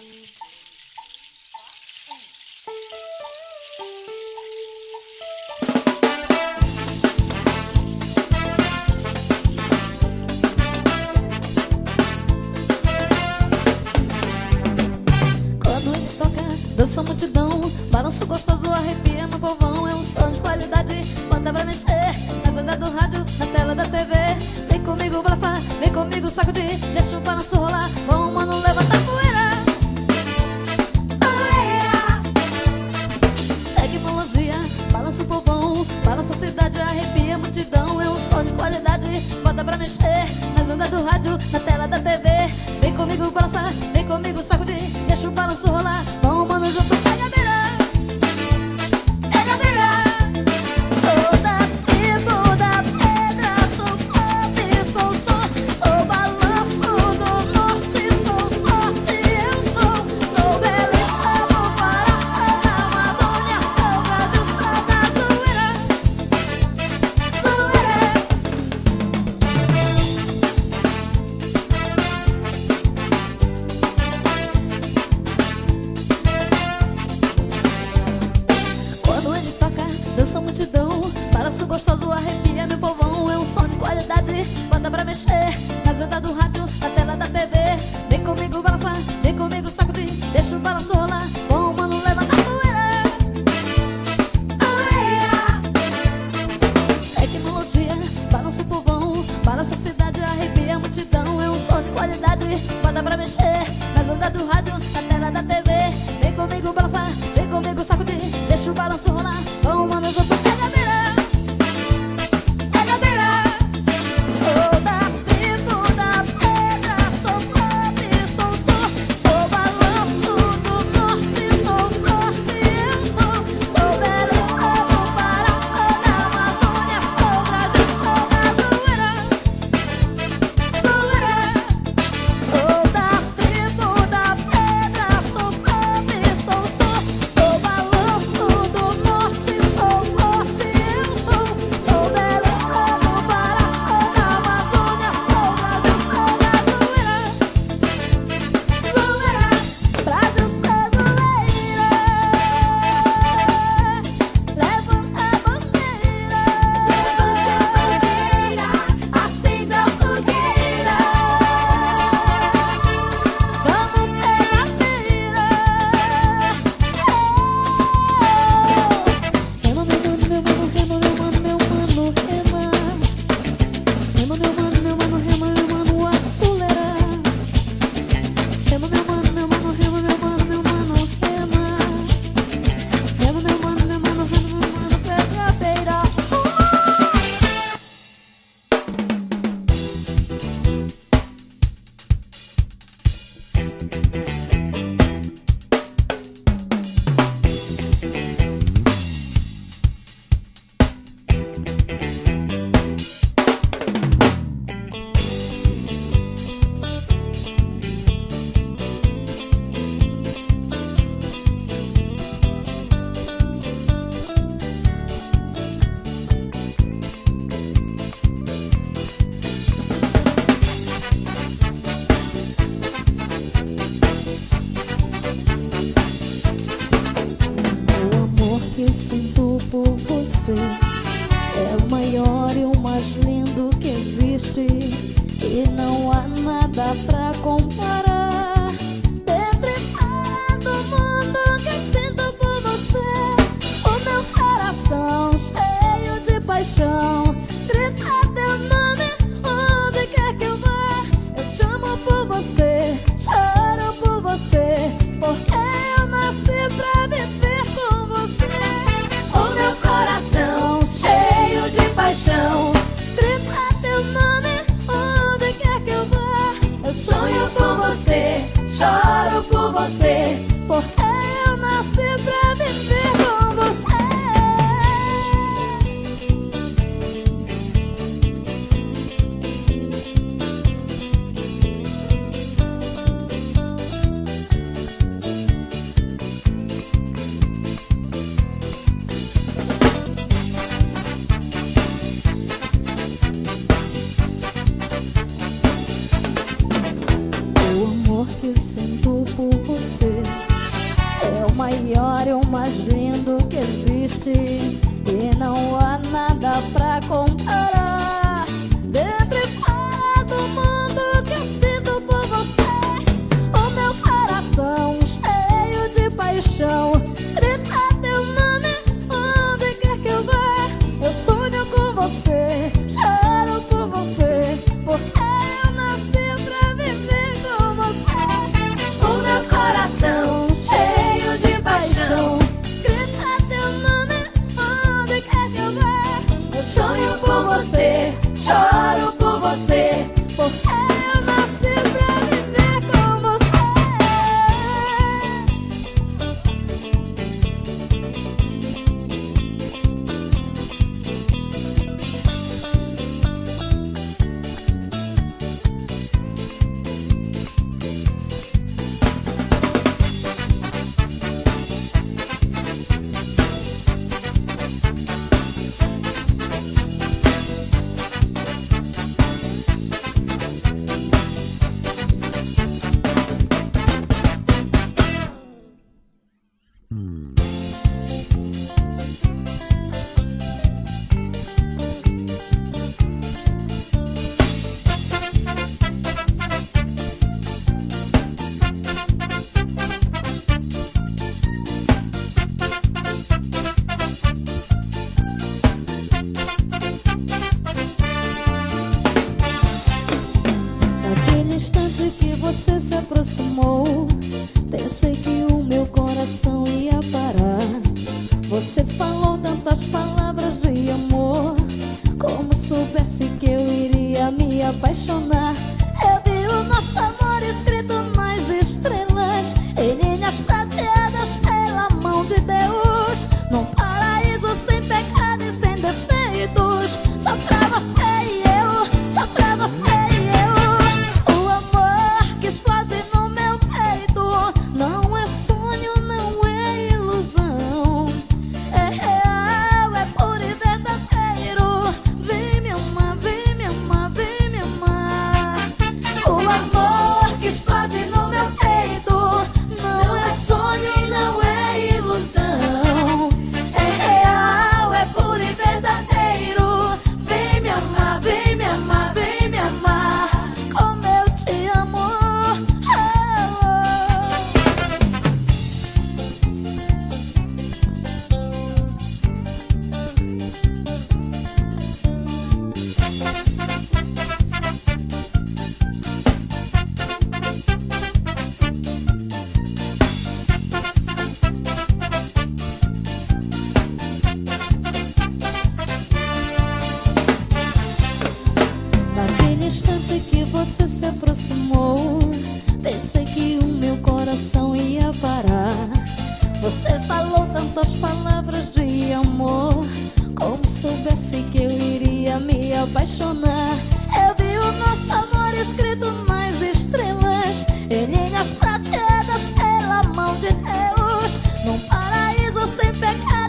Quando ele toca, dança multidão Balanço gostoso, arrepia no povão. É um som de qualidade, bota pra mexer Nas ondas do rádio, na tela da TV Vem comigo balançar, vem comigo sacudir Deixa o balanço rolar, vamos mano, levanta a Poeira balança o povão Balança a cidade, arrepia a multidão. É um som de qualidade, bota pra mexer Nas ondas do rádio, na tela da TV Vem comigo balançar, vem comigo sacudir Deixa o balanço rolar, vamos mano junto Pega a Balanço gostoso, arrepia meu povão. É um som de qualidade, bota pra mexer ondas do rádio, na tela da TV Vem comigo balançar, vem comigo sacudir Deixa o balanço rolar, bom mano, levanta a poeira. Tecnologia, balança o povão. Balança a cidade, arrepia a multidão. É um som de qualidade, bota pra mexer Nas ondas do rádio, na tela da TV Vem comigo balançar, vem comigo sacudir Deixa o balanço rolar, vamos mano, junto pega instante que você se aproximou, pensei que o meu coração ia parar. Você falou tantas palavras de amor, como soubesse que eu iria me apaixonar. Eu vi o nosso amor escrito no dissesse que eu iria me apaixonar. Eu vi o nosso amor escrito nas estrelas, em linhas prateadas pela mão de Deus, num paraíso sem pecado.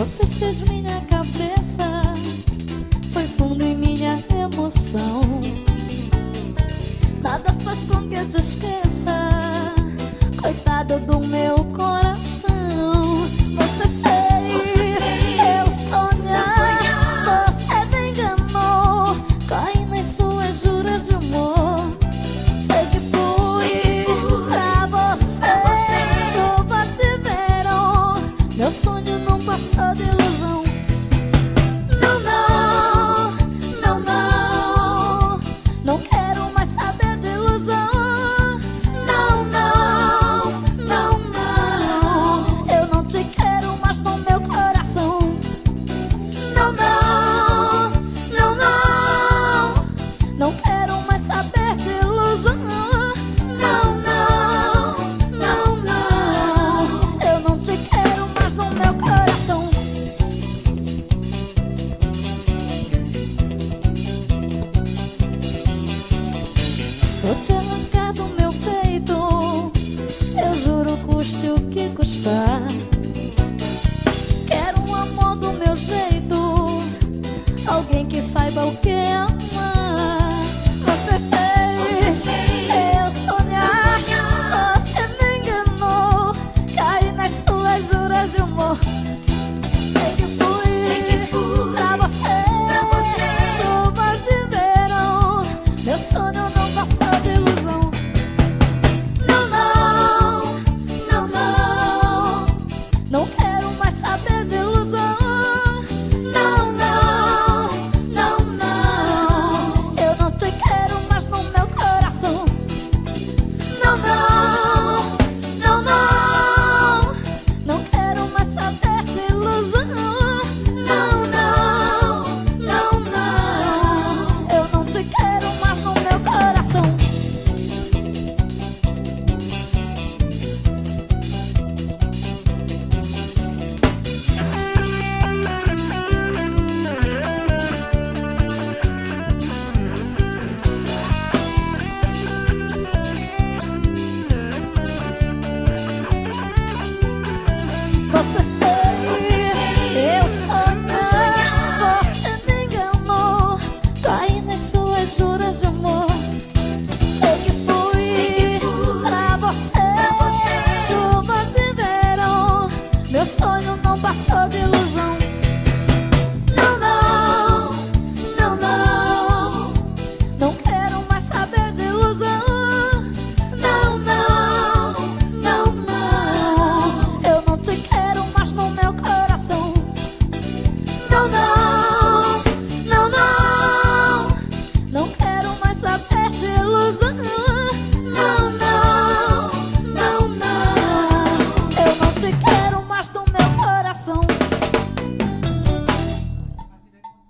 Você fez minha cabeça, foi fundo em minha emoção. Nada faz com que eu te esqueça, coitada do meu coração. está. Quero um amor do meu jeito, alguém que saiba o que é させ